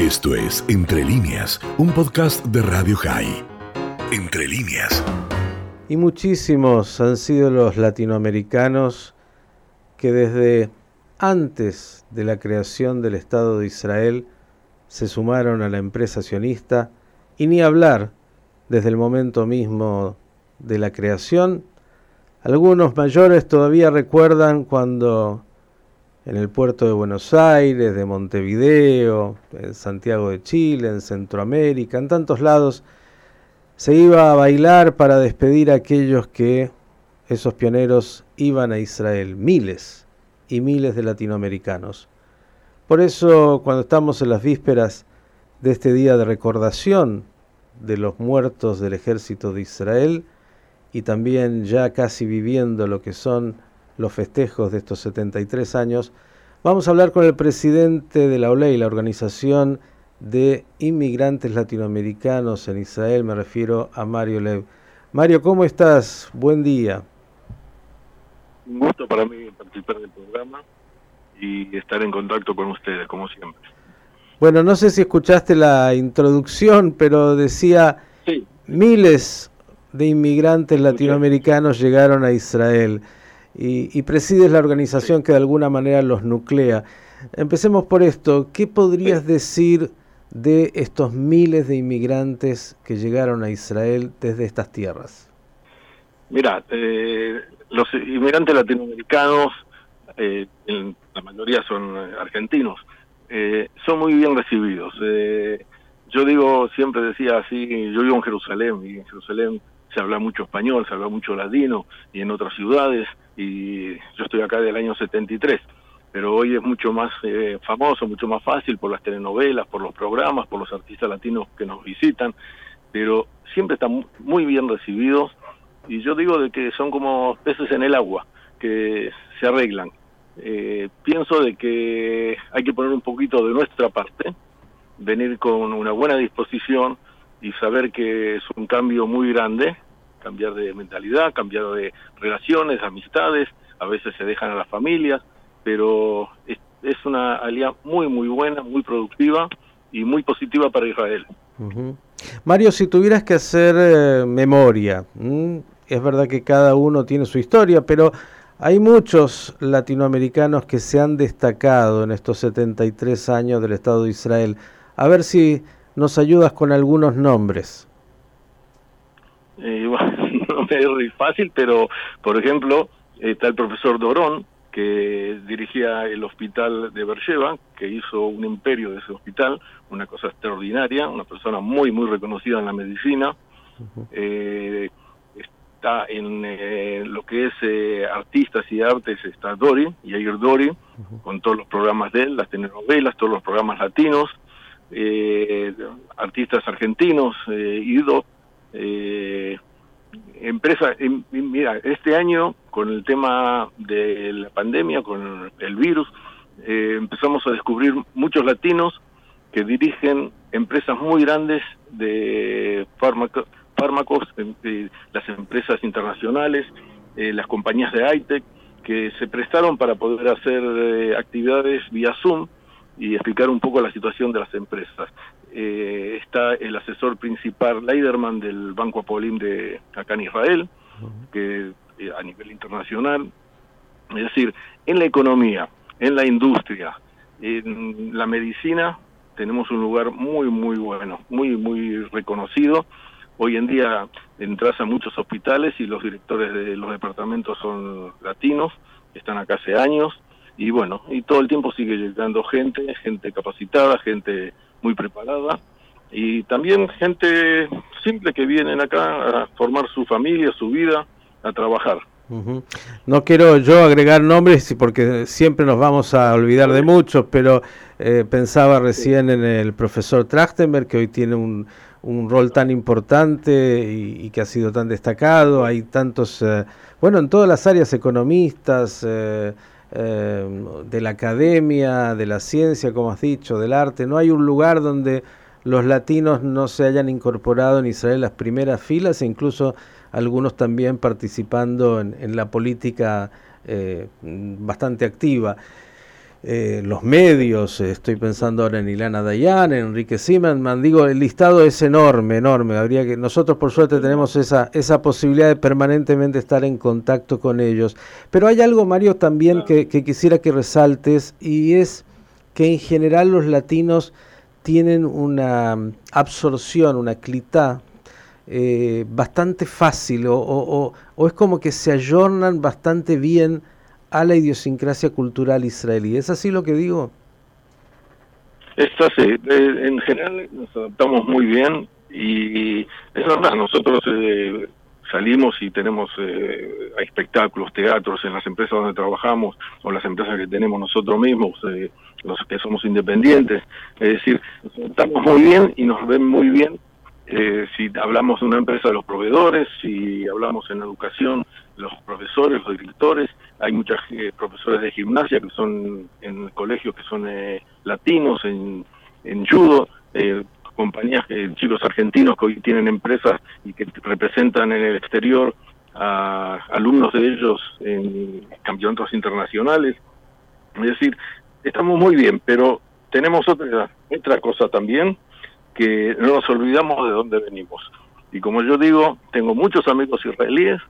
Esto es Entre líneas, un podcast de Radio High. Entre líneas. Y muchísimos han sido los latinoamericanos que desde antes de la creación del Estado de Israel se sumaron a la empresa sionista y ni hablar desde el momento mismo de la creación. Algunos mayores todavía recuerdan cuando en el puerto de Buenos Aires, de Montevideo, en Santiago de Chile, en Centroamérica, en tantos lados, se iba a bailar para despedir a aquellos que esos pioneros iban a Israel, miles y miles de latinoamericanos. Por eso, cuando estamos en las vísperas de este día de recordación de los muertos del ejército de Israel y también ya casi viviendo lo que son los festejos de estos 73 años, vamos a hablar con el presidente de la OLEI, la Organización de Inmigrantes Latinoamericanos en Israel, me refiero a Mario Lev. Mario, ¿cómo estás? Buen día. Un gusto para mí participar del programa y estar en contacto con ustedes, como siempre. Bueno, no sé si escuchaste la introducción, pero decía miles de inmigrantes latinoamericanos llegaron a Israel y, presides la organización que de alguna manera los nuclea. Empecemos por esto. ¿Qué podrías decir de estos miles de inmigrantes que llegaron a Israel desde estas tierras? Mira, eh, los inmigrantes latinoamericanos, eh, la mayoría son argentinos, eh, son muy bien recibidos. yo digo, siempre decía así, yo vivo en Jerusalén y en Jerusalén se habla mucho español, se habla mucho ladino y en otras ciudades y yo estoy acá del año 73, pero hoy es mucho más eh, famoso, mucho más fácil por las telenovelas, por los programas, por los artistas latinos que nos visitan, pero siempre están muy bien recibidos y yo digo de que son como peces en el agua, que se arreglan. Eh, pienso de que hay que poner un poquito de nuestra parte, venir con una buena disposición y saber que es un cambio muy grande cambiar de mentalidad, cambiar de relaciones, amistades, a veces se dejan a las familias, pero es, una alianza muy, muy buena, muy productiva y muy positiva para Israel. Mario, si tuvieras que hacer eh, memoria, es verdad que cada uno tiene su historia, pero hay muchos latinoamericanos que se han destacado en estos 73 años del Estado de Israel. A ver si nos ayudas con algunos nombres. Eh, no me es fácil, pero por ejemplo está el profesor Dorón, que dirigía el hospital de Bercheva, que hizo un imperio de ese hospital, una cosa extraordinaria, una persona muy, muy reconocida en la medicina. eh, está en eh, lo que es eh, artistas y artes, está Dori, Yair Dori, con todos los programas de él, las telenovelas, todos los programas latinos, eh, artistas argentinos, Ido, eh, empresa, em, mira, este año con el tema de la pandemia, con el virus, eh, empezamos a descubrir muchos latinos que dirigen empresas muy grandes de fármacos, fármacos las empresas internacionales, eh, las compañías de high-tech, que se prestaron para poder hacer eh, actividades vía Zoom y explicar un poco la situación de las empresas. Eh, está el asesor principal, Leiderman, del Banco Apolim de acá en Israel, que eh, a nivel internacional, es decir, en la economía, en la industria, en la medicina, tenemos un lugar muy, muy bueno, muy, muy reconocido. Hoy en día entras a muchos hospitales y los directores de los departamentos son latinos, están acá hace años, y bueno, y todo el tiempo sigue llegando gente, gente capacitada, gente muy preparada y también gente simple que vienen acá a formar su familia, su vida, a trabajar. No quiero yo agregar nombres porque siempre nos vamos a olvidar de muchos, pero eh, pensaba recién en el profesor Trachtenberg, que hoy tiene un, un rol tan importante y, que ha sido tan destacado. Hay tantos, eh, bueno, en todas las áreas economistas, eh, eh, de la academia, de la ciencia, como has dicho, del arte. No hay un lugar donde los latinos no se hayan incorporado en Israel las primeras filas e incluso algunos también participando en, la política eh, bastante activa. Eh, los medios, estoy pensando ahora en Ilana Dayan, en Enrique Zimmerman, digo, el listado es enorme, enorme, habría que, nosotros por suerte tenemos esa, esa posibilidad de permanentemente estar en contacto con ellos, pero hay algo, Mario, también que, quisiera que resaltes, y es que en general los latinos tienen una absorción, una clitá eh, bastante fácil o, o, o, es como que se ayornan bastante bien a la idiosincrasia cultural israelí. ¿Es así lo que digo? Es así. En general nos adaptamos muy bien y es verdad, nosotros eh, salimos y tenemos eh, espectáculos, teatros en las empresas donde trabajamos o las empresas que tenemos nosotros mismos, eh, los que somos independientes. Es decir, adaptamos muy bien y nos ven muy bien eh, si hablamos de una empresa de los proveedores, si hablamos en educación, los profesores, los directores, hay muchos eh, profesores de gimnasia que son en colegios que son eh, latinos, en, en judo, compañías, chicos argentinos que hoy tienen empresas y que representan en el exterior a alumnos de ellos en campeonatos internacionales. Es decir, estamos muy bien, pero tenemos otra, otra cosa también, que no nos olvidamos de dónde venimos. Y como yo digo, tengo muchos amigos israelíes,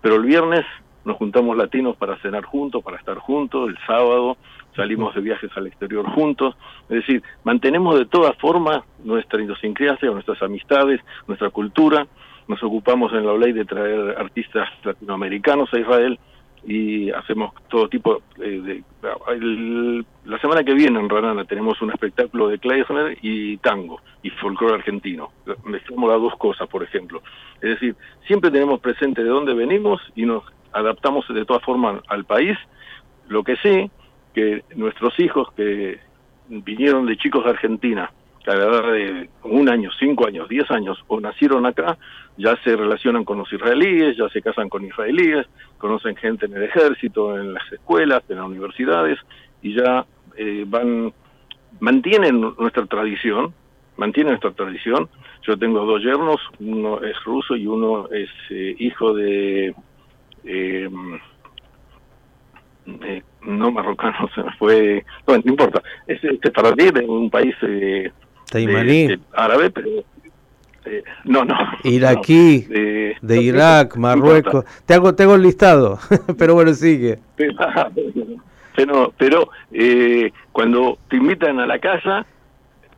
pero el viernes nos juntamos latinos para cenar juntos, para estar juntos, el sábado salimos de viajes al exterior juntos, es decir, mantenemos de todas formas nuestra idiosincrasia, nuestras amistades, nuestra cultura, nos ocupamos en la ley de traer artistas latinoamericanos a Israel, y hacemos todo tipo eh, de... la semana que viene en Ranana tenemos un espectáculo de Kleisner y tango y folclore argentino. Mezclamos las dos cosas, por ejemplo. Es decir, siempre tenemos presente de dónde venimos y nos adaptamos de todas formas al país. Lo que sí, que nuestros hijos que vinieron de chicos de Argentina a la edad de un año, cinco años, diez años, o nacieron acá, ya se relacionan con los israelíes, ya se casan con israelíes, conocen gente en el ejército, en las escuelas, en las universidades, y ya eh, van, mantienen nuestra tradición, mantienen nuestra tradición. Yo tengo dos yernos, uno es ruso y uno es eh, hijo de... Eh, no marrocano, se me fue, no, no importa, es este para de un país eh, árabe, pero eh, no, no. Iraquí, de Irak, Marruecos. Te hago, te el listado, pero bueno, sigue. Pero, pero eh, cuando te invitan a la casa,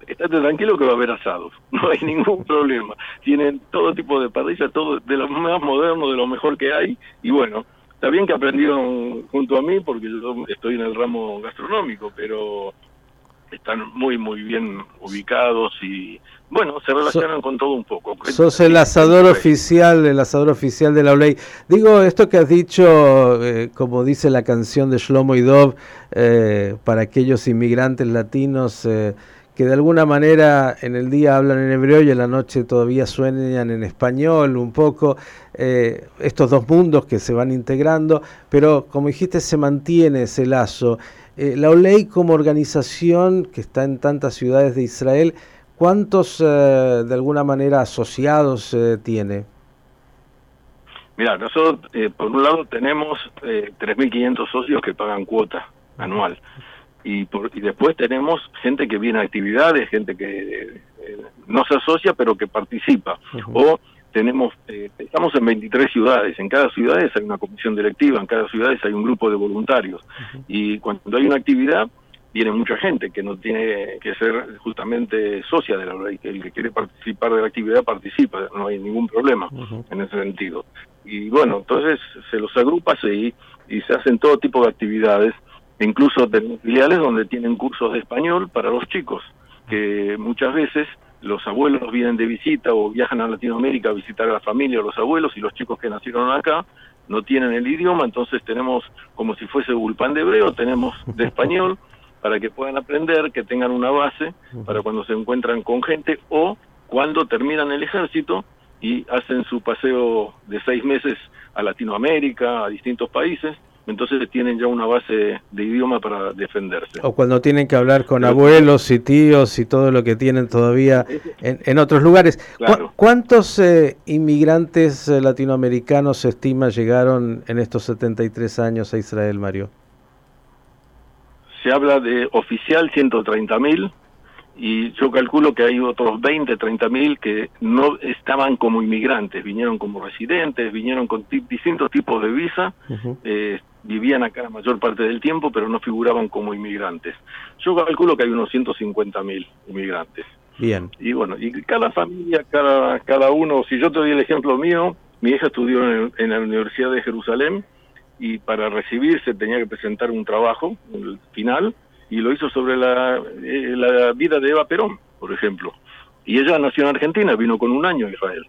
estate tranquilo que va a haber asados. No hay ningún problema. Tienen todo tipo de parrilla, todo de lo más moderno, de lo mejor que hay. Y bueno, está bien que aprendieron junto a mí porque yo estoy en el ramo gastronómico, pero están muy, muy bien ubicados y, bueno, se relacionan con todo un poco. Sos el asador oficial, el asador oficial de la ley. Digo, esto que has dicho, eh, como dice la canción de Shlomo y Dov, eh, para aquellos inmigrantes latinos eh, que de alguna manera en el día hablan en hebreo y en la noche todavía sueñan en español un poco, estos dos mundos que se van integrando, pero como dijiste, se mantiene ese lazo. Eh, la OLEI como organización que está en tantas ciudades de Israel, ¿cuántos eh, de alguna manera asociados eh, tiene? Mira, nosotros por un lado tenemos 3.500 socios que pagan cuota anual y, por, y después tenemos gente que viene a actividades, gente que no se asocia pero que participa. O tenemos, eh, estamos en 23 ciudades, en cada ciudad hay una comisión directiva, en cada ciudad hay un grupo de voluntarios. Y cuando hay una actividad viene mucha gente que no tiene que ser justamente socia de la ley, que el que quiere participar de la actividad participa, no hay ningún problema en ese sentido. Y bueno, entonces se los agrupa y, y se hacen todo tipo de actividades, incluso tenemos filiales donde tienen cursos de español para los chicos, que muchas veces los abuelos vienen de visita o viajan a Latinoamérica a visitar a la familia o los abuelos y los chicos que nacieron acá no tienen el idioma, entonces tenemos como si fuese Bulpán de hebreo, tenemos de español para que puedan aprender, que tengan una base para cuando se encuentran con gente o cuando terminan el ejército y hacen su paseo de seis meses a Latinoamérica, a distintos países, entonces tienen ya una base de idioma para defenderse. O cuando tienen que hablar con abuelos y tíos y todo lo que tienen todavía en, otros lugares. ¿Cuántos eh, inmigrantes eh, latinoamericanos se estima llegaron en estos 73 años a Israel, Mario? se habla de oficial 130 mil y yo calculo que hay otros 20, 30 mil que no estaban como inmigrantes, vinieron como residentes, vinieron con distintos tipos de visa, eh, vivían acá la mayor parte del tiempo, pero no figuraban como inmigrantes. Yo calculo que hay unos 150 mil inmigrantes. Bien. Y bueno, y cada familia, cada, cada uno, si yo te doy el ejemplo mío, mi hija estudió en, la Universidad de Jerusalén y para recibirse tenía que presentar un trabajo, el final, y lo hizo sobre la, eh, la vida de Eva Perón, por ejemplo. Y ella nació en Argentina, vino con un año a Israel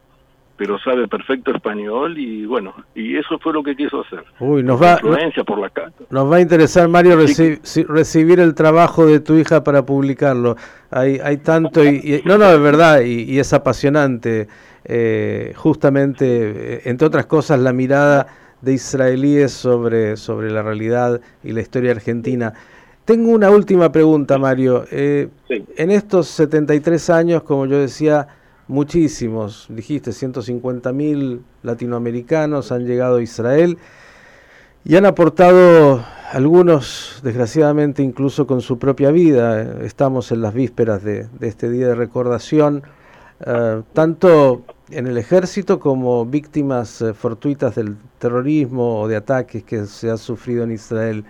pero sabe perfecto español y bueno, y eso fue lo que quiso hacer. Uy, nos va, influencia por la casa. Nos va a interesar, Mario, recibir el trabajo de tu hija para publicarlo. Hay, hay tanto, y, no, no, es verdad, y, es apasionante, eh, justamente, eh, entre otras cosas, la mirada de israelíes sobre, sobre la realidad y la historia argentina. Tengo una última pregunta, Mario. Eh, en estos 73 años, como yo decía, muchísimos, dijiste, 150 mil latinoamericanos han llegado a Israel y han aportado algunos, desgraciadamente, incluso con su propia vida. Estamos en las vísperas de, este día de recordación, eh, tanto en el ejército como víctimas eh, fortuitas del terrorismo o de ataques que se han sufrido en Israel.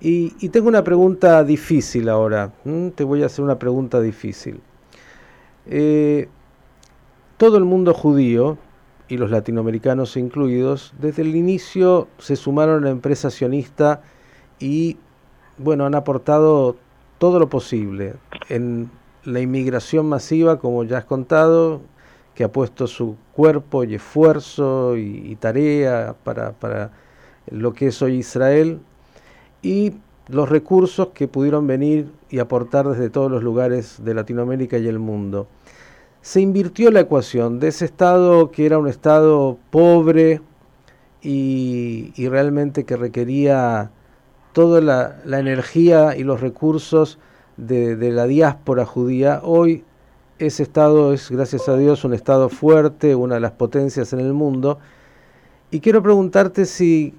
Y, tengo una pregunta difícil ahora. Te voy a hacer una pregunta difícil. Eh, todo el mundo judío, y los latinoamericanos incluidos, desde el inicio se sumaron a la empresa sionista y, bueno, han aportado todo lo posible en la inmigración masiva, como ya has contado, que ha puesto su cuerpo y esfuerzo y, tarea para, para lo que es hoy Israel, y los recursos que pudieron venir y aportar desde todos los lugares de Latinoamérica y el mundo se invirtió la ecuación de ese estado que era un estado pobre y, realmente que requería toda la, energía y los recursos de, la diáspora judía. Hoy ese estado es, gracias a Dios, un estado fuerte, una de las potencias en el mundo. Y quiero preguntarte si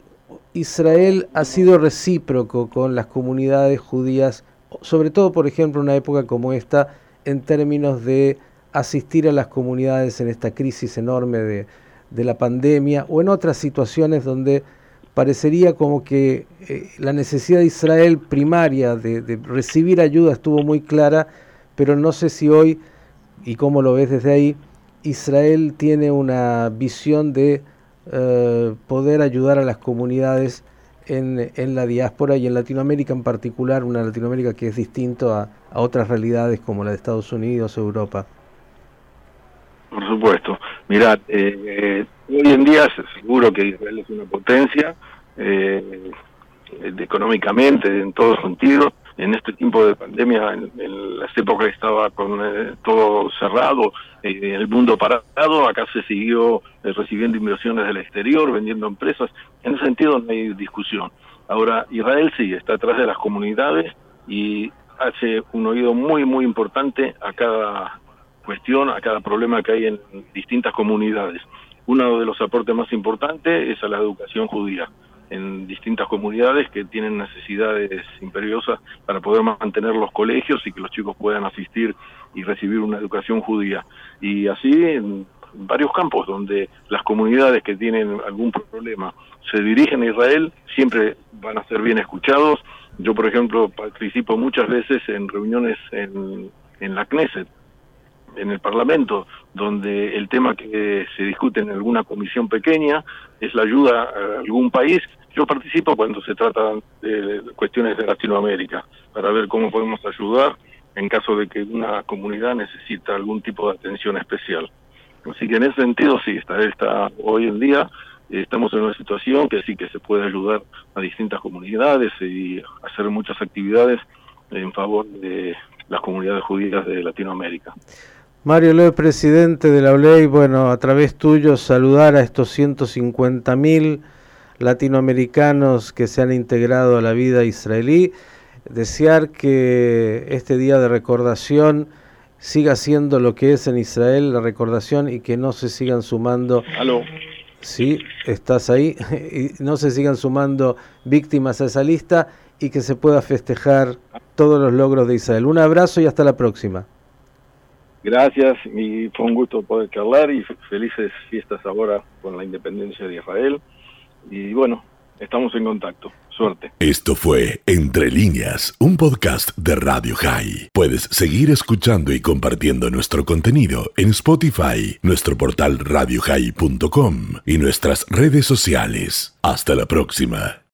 Israel ha sido recíproco con las comunidades judías, sobre todo, por ejemplo, en una época como esta, en términos de asistir a las comunidades en esta crisis enorme de, la pandemia o en otras situaciones donde parecería como que eh, la necesidad de Israel primaria de, recibir ayuda estuvo muy clara, pero no sé si hoy, y cómo lo ves desde ahí, Israel tiene una visión de eh, poder ayudar a las comunidades en, en, la diáspora y en Latinoamérica en particular, una Latinoamérica que es distinto a, a otras realidades como la de Estados Unidos, Europa. Por supuesto. Mirad, eh, hoy en día seguro que Israel es una potencia, eh, económicamente, en todos sentidos. En este tiempo de pandemia, en, las épocas estaba con eh, todo cerrado, el mundo parado, acá se siguió recibiendo inversiones del exterior, vendiendo empresas. En ese sentido no hay discusión. Ahora, Israel sí, está atrás de las comunidades y hace un oído muy, muy importante a cada cuestión, a cada problema que hay en distintas comunidades. Uno de los aportes más importantes es a la educación judía en distintas comunidades que tienen necesidades imperiosas para poder mantener los colegios y que los chicos puedan asistir y recibir una educación judía. Y así en varios campos donde las comunidades que tienen algún problema se dirigen a Israel, siempre van a ser bien escuchados. Yo, por ejemplo, participo muchas veces en reuniones en, la Knesset, en el Parlamento, donde el tema que se discute en alguna comisión pequeña es la ayuda a algún país. Yo participo cuando se trata de cuestiones de Latinoamérica, para ver cómo podemos ayudar en caso de que una comunidad necesita algún tipo de atención especial. Así que en ese sentido sí, está, está hoy en día estamos en una situación que sí que se puede ayudar a distintas comunidades y hacer muchas actividades en favor de las comunidades judías de Latinoamérica. Mario Loe, presidente de la ley, bueno, a través tuyo saludar a estos 150.000 latinoamericanos que se han integrado a la vida israelí, desear que este día de recordación siga siendo lo que es en Israel la recordación y que no se sigan sumando. Aló. Sí, estás ahí, y no se sigan sumando víctimas a esa lista y que se pueda festejar todos los logros de Israel. Un abrazo y hasta la próxima. Gracias y fue un gusto poder charlar y felices fiestas ahora con la independencia de Israel. Y bueno, estamos en contacto. Suerte. Esto fue Entre líneas, un podcast de Radio High. Puedes seguir escuchando y compartiendo nuestro contenido en Spotify, nuestro portal radiohigh.com y nuestras redes sociales. Hasta la próxima.